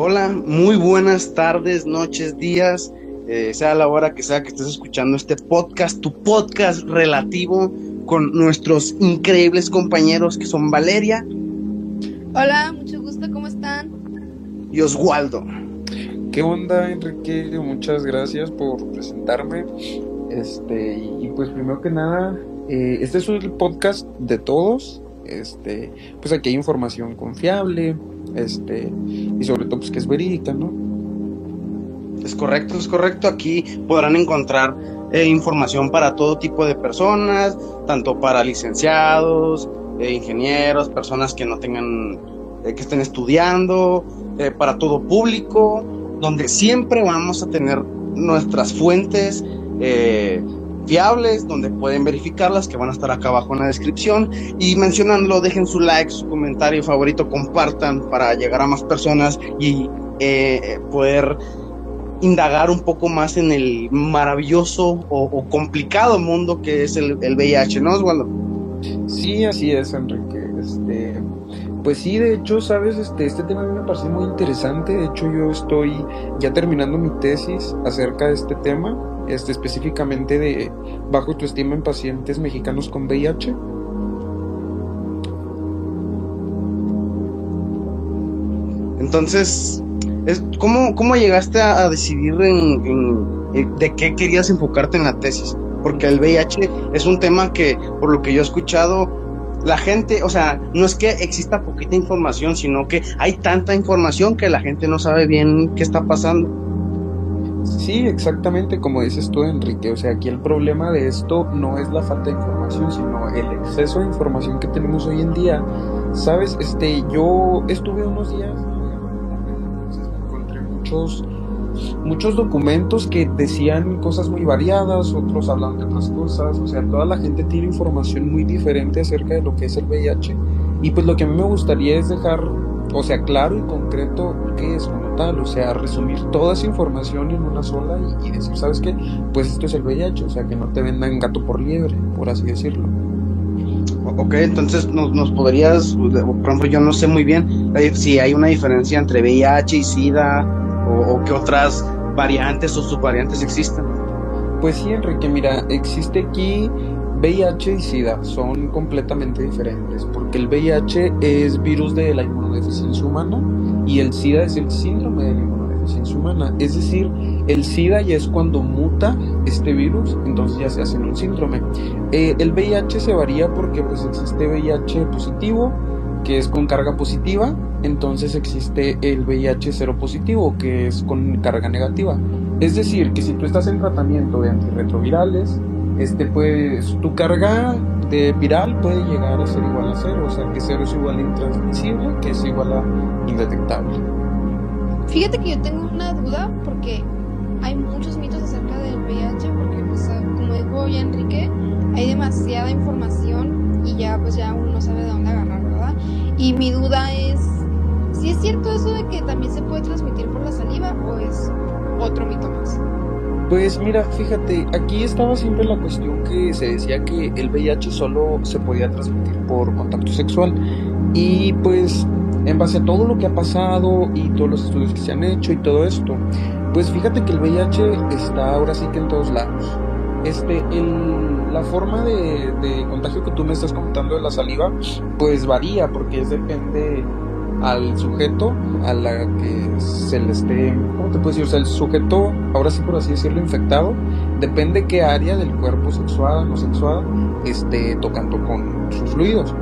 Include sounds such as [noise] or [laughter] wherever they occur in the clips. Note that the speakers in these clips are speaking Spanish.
Hola, muy buenas tardes, noches, días, eh, sea la hora que sea que estés escuchando este podcast, tu podcast relativo con nuestros increíbles compañeros que son Valeria. Hola, mucho gusto, ¿cómo están? Y Oswaldo. ¿Qué onda, Enrique? Muchas gracias por presentarme. Este, y, pues primero que nada, eh, este es el podcast de todos. Este, pues aquí hay información confiable, este, y sobre todo pues que es verídica, ¿no? Es correcto, es correcto. Aquí podrán encontrar eh, información para todo tipo de personas, tanto para licenciados, eh, ingenieros, personas que no tengan, eh, que estén estudiando, para todo público, donde siempre vamos a tener nuestras fuentes fiables, donde pueden verificarlas, que van a estar acá abajo en la descripción. Y mencionándolo, dejen su like, su comentario favorito, compartan para llegar a más personas y eh, poder indagar un poco más en el maravilloso o, complicado mundo que es el, el, VIH, ¿no, Osvaldo? Sí, así es, Enrique. Este, pues sí, de hecho, sabes, este, este tema a mí me parece muy interesante. De hecho, yo estoy ya terminando mi tesis acerca de este tema este, específicamente de bajo autoestima en pacientes mexicanos con VIH. Entonces, ¿cómo, ¿cómo llegaste a, decidir de qué querías enfocarte en la tesis? Porque el VIH es un tema que, por lo que yo he escuchado, la gente, o sea, no es que exista poquita información, sino que hay tanta información que la gente no sabe bien qué está pasando. Sí, exactamente como dices tú, Enrique. O sea, aquí el problema de esto no es la falta de información, sino el exceso de información que tenemos hoy en día. Sabes, este, yo estuve unos días, encontré muchos, muchos documentos que decían cosas muy variadas, otros hablaban de otras cosas. O sea, toda la gente tiene información muy diferente acerca de lo que es el VIH. Y pues lo que a mí me gustaría es dejar o sea, claro y concreto qué es como tal, o sea, resumir toda esa información en una sola y, decir, ¿sabes qué? Pues esto es el VIH, o sea, que no te vendan gato por liebre, por así decirlo. Ok, entonces nos, podrías, por ejemplo, yo no sé muy bien si hay una diferencia entre VIH y SIDA o, o qué otras variantes o subvariantes existen. Pues sí, Enrique, mira, existe aquí VIH y SIDA son completamente diferentes, porque el VIH es virus de la inmunodeficiencia humana y el SIDA es el síndrome de la inmunodeficiencia humana. Es decir, el SIDA ya es cuando muta este virus, entonces ya se hace un síndrome. Eh, el VIH se varía porque pues existe VIH positivo, que es con carga positiva, entonces existe el VIH cero positivo, que es con carga negativa. Es decir, que si tú estás en tratamiento de antirretrovirales, este pues tu carga de viral puede llegar a ser igual a cero, o sea que cero es igual a intransmisible, que es igual a indetectable. Fíjate que yo tengo una duda porque hay muchos mitos acerca del VIH, porque como dijo ya Enrique, hay demasiada información y ya pues ya uno no sabe de dónde agarrar, ¿verdad? Y mi duda es, si es cierto eso de que también se puede transmitir por la saliva o es otro mito más? Pues mira, fíjate, aquí estaba siempre la cuestión que se decía que el VIH solo se podía transmitir por contacto sexual. Y pues en base a todo lo que ha pasado y todos los estudios que se han hecho y todo esto, pues fíjate que el VIH está ahora sí que en todos lados. Este, el, la forma de, de contagio que tú me estás contando de la saliva, pues varía porque es depende al sujeto a la que se le esté, ¿cómo te puedo decir? O sea, el sujeto, ahora sí por así decirlo, infectado, depende qué área del cuerpo sexual o no sexual esté tocando con sus fluidos.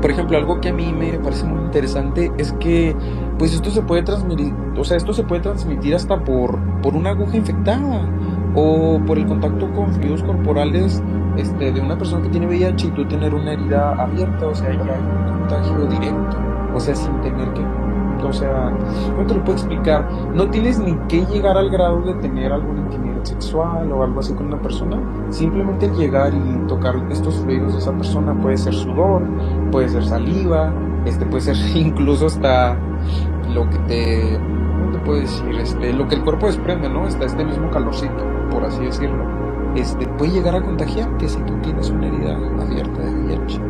Por ejemplo, algo que a mí me parece muy interesante es que pues esto se puede transmitir, o sea, esto se puede transmitir hasta por, por una aguja infectada o por el contacto con fluidos corporales este, de una persona que tiene VIH y tú tener una herida abierta, o sea, ya hay un contagio directo o sea, sin tener que, o sea, no te lo puedo explicar, no tienes ni que llegar al grado de tener alguna intimidad sexual o algo así con una persona, simplemente llegar y tocar estos fluidos de esa persona, puede ser sudor, puede ser saliva, este puede ser [laughs] incluso hasta lo que te, ¿cómo te puedo decir? Este, lo que el cuerpo desprende, ¿no? Está este mismo calorcito, por así decirlo. Este, puede llegar a contagiarte si tú tienes una herida abierta de VIH.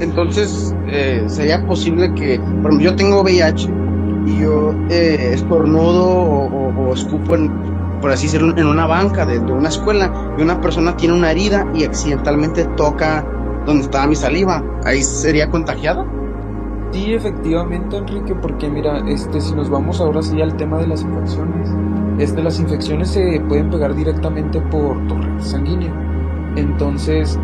Entonces, eh, sería posible que, por ejemplo, yo tengo VIH, y yo eh, estornudo o, escupo, en, por así decirlo, en una banca de, de, una escuela y una persona tiene una herida y accidentalmente toca donde estaba mi saliva, ¿ahí sería contagiada? Sí, efectivamente, Enrique, porque mira, este, si nos vamos ahora sí al tema de las infecciones, este, las infecciones se pueden pegar directamente por torrente sanguíneo. Entonces,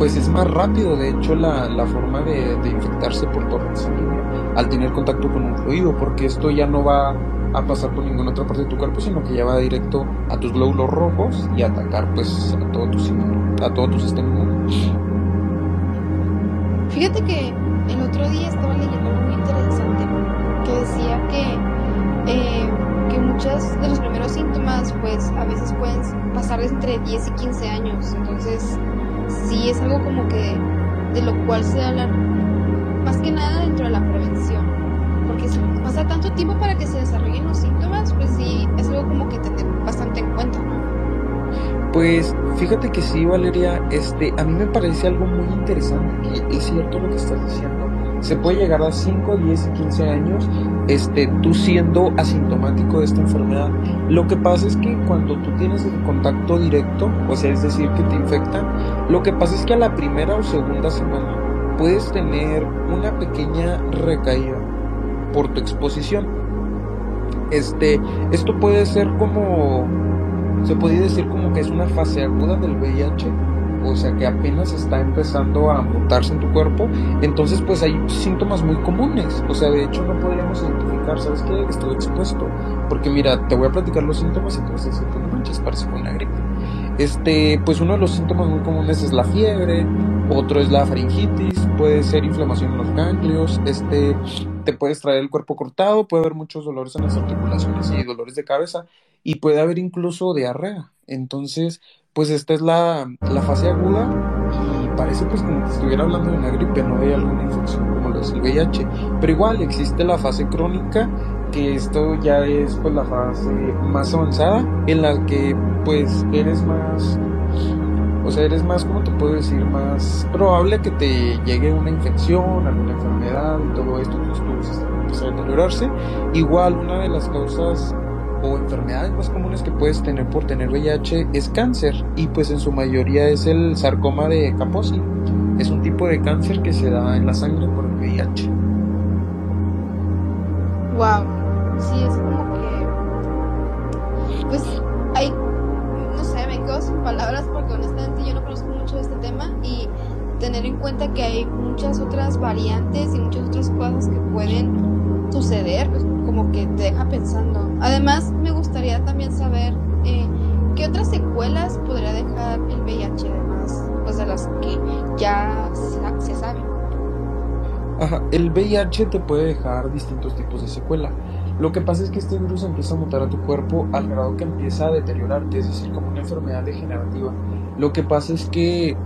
pues es más rápido, de hecho, la, la forma de, de, infectarse por torrente sanguíneo al tener contacto con un fluido, porque esto ya no va a pasar por ninguna otra parte de tu cuerpo, sino que ya va directo a tus glóbulos rojos y atacar pues a todo tu, a todo tu sistema Fíjate que el otro día estaba leyendo algo muy interesante que decía que, eh, que muchos de los primeros síntomas pues a veces pueden pasar entre 10 y 15 años. Entonces sí es algo como que de lo cual se habla más que nada dentro de la prevención. Porque si pasa tanto tiempo para que se desarrollen los síntomas, pues sí es algo como que tener bastante en cuenta. Pues fíjate que sí, Valeria, este, a mí me parece algo muy interesante, que es cierto lo que estás diciendo. Se puede llegar a 5, 10 y 15 años, este, tú siendo asintomático de esta enfermedad. Lo que pasa es que cuando tú tienes el contacto directo, o sea, es decir, que te infectan, lo que pasa es que a la primera o segunda semana puedes tener una pequeña recaída por tu exposición. Este, esto puede ser como se podría decir como que es una fase aguda del VIH, o sea que apenas está empezando a mutarse en tu cuerpo, entonces pues hay síntomas muy comunes, o sea de hecho no podríamos identificar, ¿sabes qué? Estoy expuesto, porque mira, te voy a platicar los síntomas y te vas a decir que no gripe. Este, pues uno de los síntomas muy comunes es la fiebre, otro es la faringitis, puede ser inflamación en los ganglios, este, te puedes traer el cuerpo cortado, puede haber muchos dolores en las articulaciones y dolores de cabeza y puede haber incluso diarrea. Entonces, pues esta es la, la fase aguda y parece pues como que estuviera hablando de una gripe, no hay alguna infección como lo es el VIH. Pero igual existe la fase crónica, que esto ya es pues la fase más avanzada, en la que pues eres más o sea, eres más, como te puedo decir? Más probable que te llegue una infección, alguna enfermedad y todo esto, entonces tu empieza a deteriorarse. Igual, una de las causas o enfermedades más comunes que puedes tener por tener VIH es cáncer y pues en su mayoría es el sarcoma de Kaposi. Es un tipo de cáncer que se da en la sangre por el VIH. Wow, sí, es como que pues hay no sé, me quedo sin palabras porque honestamente yo no conozco mucho este tema y tener en cuenta que hay muchas otras variantes y muchas otras cosas que pueden suceder, pues como que te deja pensando. Además, me gustaría también saber eh, qué otras secuelas podría dejar el VIH, además, pues de las que ya se, se saben. Ajá, el VIH te puede dejar distintos tipos de secuela. Lo que pasa es que este virus empieza a mutar a tu cuerpo al grado que empieza a deteriorarte, es decir, como una enfermedad degenerativa. Lo que pasa es que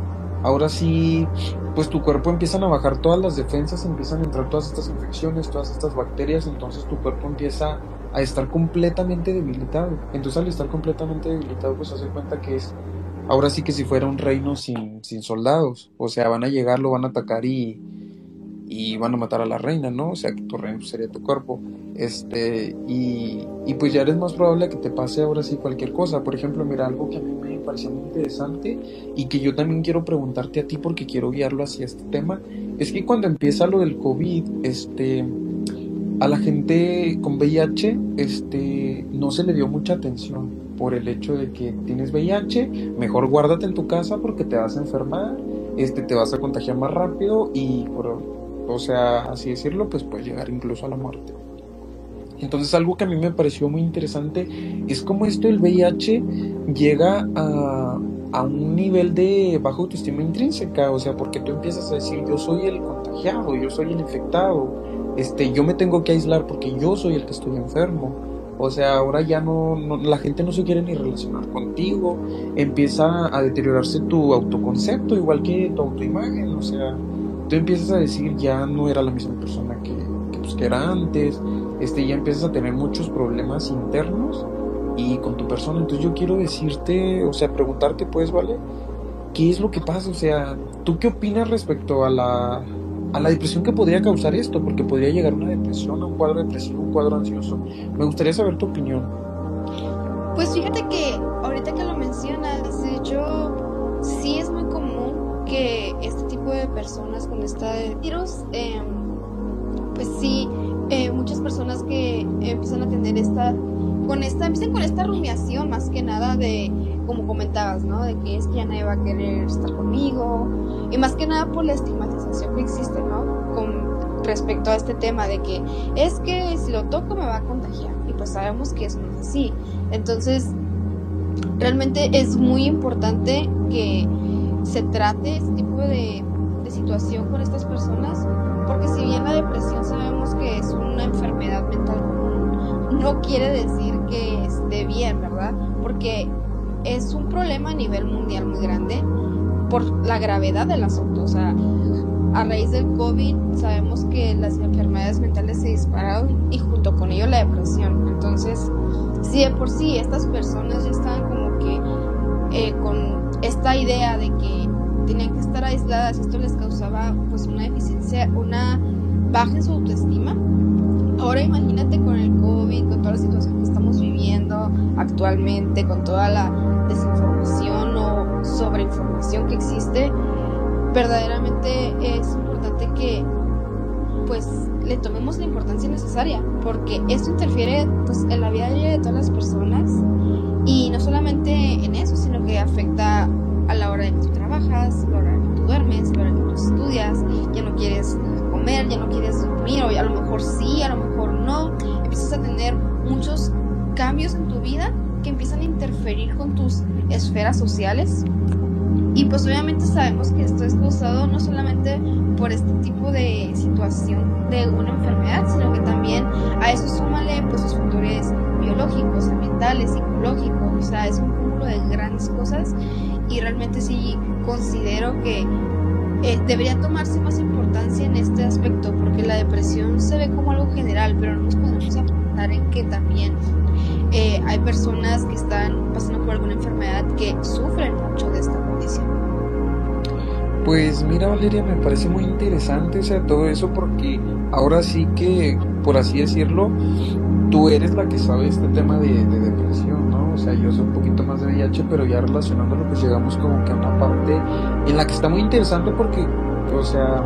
ahora sí, pues tu cuerpo empiezan a bajar todas las defensas, empiezan a entrar todas estas infecciones, todas estas bacterias, entonces tu cuerpo empieza a estar completamente debilitado. Entonces al estar completamente debilitado, pues hace cuenta que es ahora sí que si fuera un reino sin, sin soldados, o sea, van a llegar, lo van a atacar y y van a matar a la reina, ¿no? O sea, que tu reino sería tu cuerpo. Este, y, y, pues ya eres más probable que te pase ahora sí cualquier cosa. Por ejemplo, mira, algo que a mí me interesante y que yo también quiero preguntarte a ti porque quiero guiarlo hacia este tema, es que cuando empieza lo del COVID, este, a la gente con VIH, este, no se le dio mucha atención por el hecho de que tienes VIH, mejor guárdate en tu casa porque te vas a enfermar, este, te vas a contagiar más rápido y o sea, así decirlo, pues puede llegar incluso a la muerte. Entonces algo que a mí me pareció muy interesante es cómo esto del VIH llega a, a un nivel de baja autoestima intrínseca, o sea, porque tú empiezas a decir, yo soy el contagiado, yo soy el infectado, este, yo me tengo que aislar porque yo soy el que estoy enfermo. O sea, ahora ya no, no, la gente no se quiere ni relacionar contigo, empieza a deteriorarse tu autoconcepto, igual que tu autoimagen, o sea, tú empiezas a decir ya no era la misma persona que, que, pues, que era antes, este, ya empiezas a tener muchos problemas internos y con tu persona. Entonces yo quiero decirte, o sea, preguntarte pues, ¿vale? ¿Qué es lo que pasa? O sea, ¿tú qué opinas respecto a la, a la depresión que podría causar esto, porque podría llegar una depresión, un cuadro depresivo, un cuadro ansioso. Me gustaría saber tu opinión. Pues fíjate que ahorita que lo mencionas, de hecho, sí es muy común que este tipo de personas con esta virus, eh, pues sí, muchas personas que empiezan a tener esta, con esta, empiezan con esta rumiación más que nada de, como comentabas, ¿no? De que es que ya nadie va a querer estar conmigo, y más que nada por la estigmatización que existe, ¿no? Con respecto a este tema de que es que si lo toco me va a contagiar, y pues sabemos que eso no es así. Entonces, realmente es muy importante que se trate este tipo de, de situación con estas personas, quiere decir que esté bien, ¿verdad? Porque es un problema a nivel mundial muy grande por la gravedad del asunto. O sea, a raíz del COVID sabemos que las enfermedades mentales se dispararon y junto con ello la depresión. Entonces, si de por sí estas personas ya estaban como que eh, con esta idea de que tenían que estar aisladas esto les causaba pues una deficiencia, una baja en su autoestima. Ahora imagínate con el actualmente, con toda la desinformación o sobreinformación que existe, verdaderamente es importante que pues le tomemos la importancia necesaria, porque esto interfiere pues en la vida de todas las personas y no solamente en eso, sino que afecta a la hora de que tú trabajas, la hora de que tú duermes, a la hora de que tú estudias, ya no quieres comer, ya no quieres dormir, o a lo mejor sí, a lo mejor no, empiezas a tener muchos cambios en tu vida que empiezan a interferir con tus esferas sociales. Y pues obviamente sabemos que esto es causado no solamente por este tipo de situación de una enfermedad, sino que también a eso súmale pues los factores biológicos, ambientales, psicológicos, o sea, es un cúmulo de grandes cosas y realmente sí considero que eh, debería tomarse más importancia en este aspecto porque la depresión se ve como algo general, pero no nos podemos apuntar en que también eh, hay personas que están pasando por alguna enfermedad que sufren mucho de esta condición. Pues mira Valeria, me parece muy interesante todo eso porque ahora sí que, por así decirlo, tú eres la que sabe este tema de, de depresión, ¿no? O sea, yo soy un poquito más de VIH, pero ya relacionándolo pues llegamos como que a una parte en la que está muy interesante porque, o sea,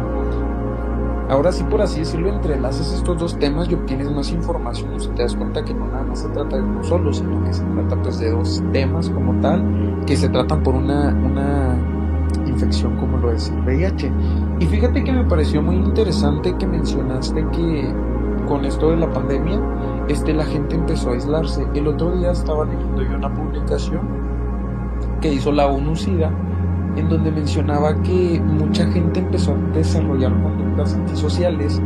ahora sí por así decirlo, entrelazas estos dos temas y obtienes más información, o sea, te das cuenta que no nada más se trata de uno solo, sino que se trata pues de dos temas como tal, que se tratan por una, una infección como lo es el VIH. Y fíjate que me pareció muy interesante que mencionaste que con esto de la pandemia, este, la gente empezó a aislarse. El otro día estaba leyendo yo una publicación que hizo la ONU-SIDA en donde mencionaba que mucha gente empezó a desarrollar conductas antisociales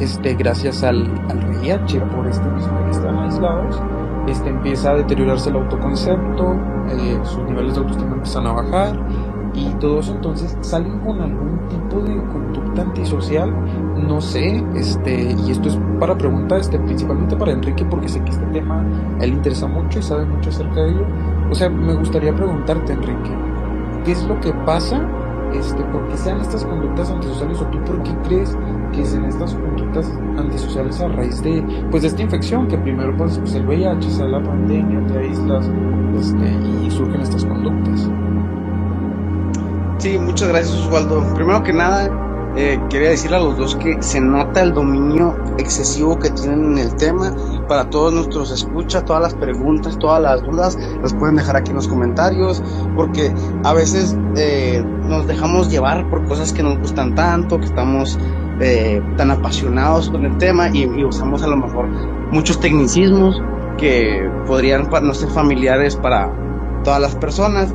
este, gracias al, al VIH, por este mismo que están aislados. Este, empieza a deteriorarse el autoconcepto, eh, sus niveles de autoestima empiezan a bajar, y todo eso entonces salen con algún tipo de conducta antisocial no sé este y esto es para preguntar este principalmente para Enrique porque sé que este tema a él interesa mucho y sabe mucho acerca de ello o sea me gustaría preguntarte Enrique qué es lo que pasa este por qué sean estas conductas antisociales o tú por qué crees que sean estas conductas antisociales a raíz de pues de esta infección que primero pues, pues el VIH sea la pandemia te aíslas este y surgen estas conductas Sí, muchas gracias Osvaldo. Primero que nada, eh, quería decirle a los dos que se nota el dominio excesivo que tienen en el tema. Para todos nuestros escucha, todas las preguntas, todas las dudas, las pueden dejar aquí en los comentarios, porque a veces eh, nos dejamos llevar por cosas que nos gustan tanto, que estamos eh, tan apasionados con el tema y, y usamos a lo mejor muchos tecnicismos que podrían no ser familiares para todas las personas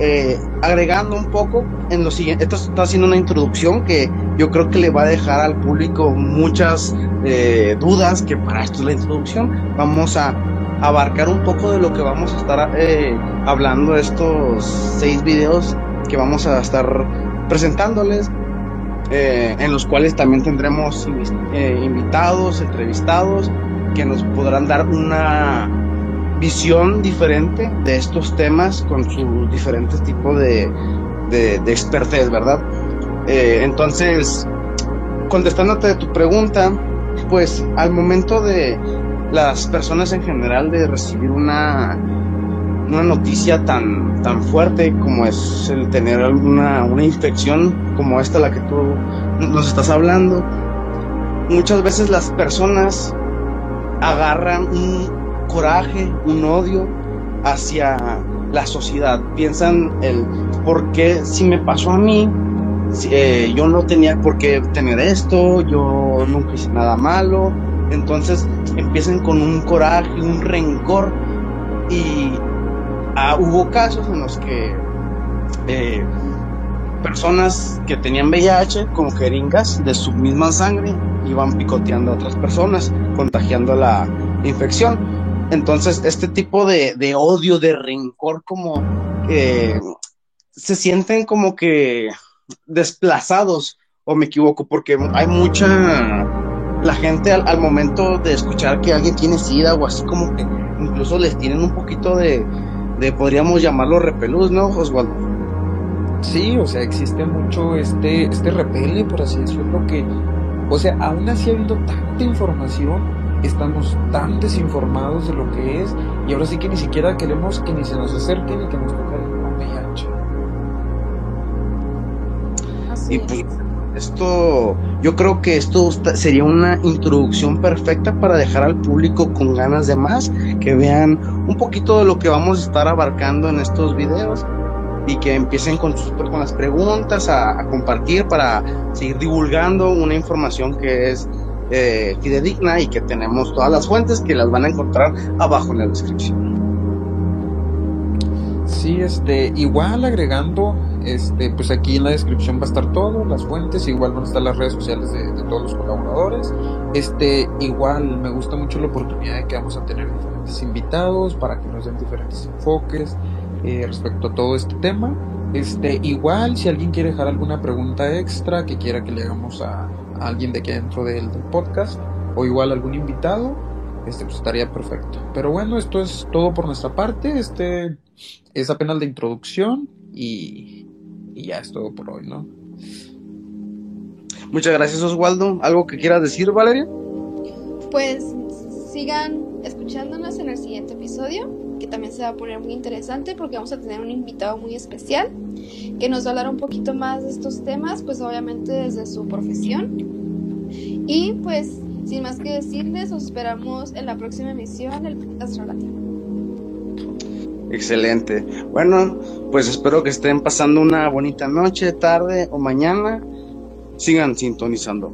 eh, agregando un poco en lo siguiente, esto está haciendo una introducción que yo creo que le va a dejar al público muchas eh, dudas, que para esto es la introducción, vamos a abarcar un poco de lo que vamos a estar eh, hablando estos seis videos que vamos a estar presentándoles, en los cuales también tendremos invitados, entrevistados, que nos podrán dar una visión diferente de estos temas con sus diferentes tipos de, de, de ¿verdad? Eh, entonces, contestándote de tu pregunta, pues al momento de las personas en general de recibir una, una noticia tan, tan fuerte como es el tener alguna una infección como esta la que tú nos estás hablando, muchas veces las personas agarran un coraje, un odio hacia la sociedad. Piensan el por qué si me pasó a mí, eh, yo no tenía por qué tener esto, yo nunca hice nada malo. Entonces empiezan con un coraje, un rencor. Y ah, hubo casos en los que eh, personas que tenían VIH, como jeringas de su misma sangre, iban picoteando a otras personas, contagiando la infección. Entonces, este tipo de, de odio, de rencor, como eh, se sienten como que desplazados, o me equivoco, porque hay mucha, la gente al, momento de escuchar que alguien tiene sida o así como que incluso les tienen un poquito de, de podríamos llamarlo repelús, ¿no, Oswaldo? Sí, o sea, existe mucho este, este repele, por así decirlo, que, o sea, aún así ha habido tanta información, estamos tan desinformados de lo que es, y ahora sí que ni siquiera queremos que ni se nos acerquen y que nos toque el VIH. Y pues esto, yo creo que esto sería una introducción perfecta para dejar al público con ganas de más, que vean un poquito de lo que vamos a estar abarcando en estos videos y que empiecen con, sus, con las preguntas a, compartir para seguir divulgando una información que es eh, fidedigna y que tenemos todas las fuentes que las van a encontrar abajo en la descripción. Sí, este, igual agregando, este, pues aquí en la descripción va a estar todo, las fuentes, igual van a estar las redes sociales de, de todos los colaboradores. Este, igual me gusta mucho la oportunidad de que vamos a tener diferentes invitados para que nos den diferentes enfoques, eh, respecto a todo este tema. Este, igual, si alguien quiere dejar alguna pregunta extra que quiera que le hagamos a, alguien de aquí dentro del, podcast, o igual algún invitado, este, pues estaría perfecto. Pero bueno, esto es todo por nuestra parte. Este es apenas la introducción y, y ya es todo por hoy, ¿no? Muchas gracias, Oswaldo. ¿Algo que quieras decir, Valeria? Pues sigan escuchándonos en el siguiente episodio que también se va a poner muy interesante porque vamos a tener un invitado muy especial que nos va a hablar un poquito más de estos temas, pues obviamente desde su profesión. Y pues, sin más que decirles, os esperamos en la próxima emisión del podcast Excelente. Bueno, pues espero que estén pasando una bonita noche, tarde o mañana. Sigan sintonizando.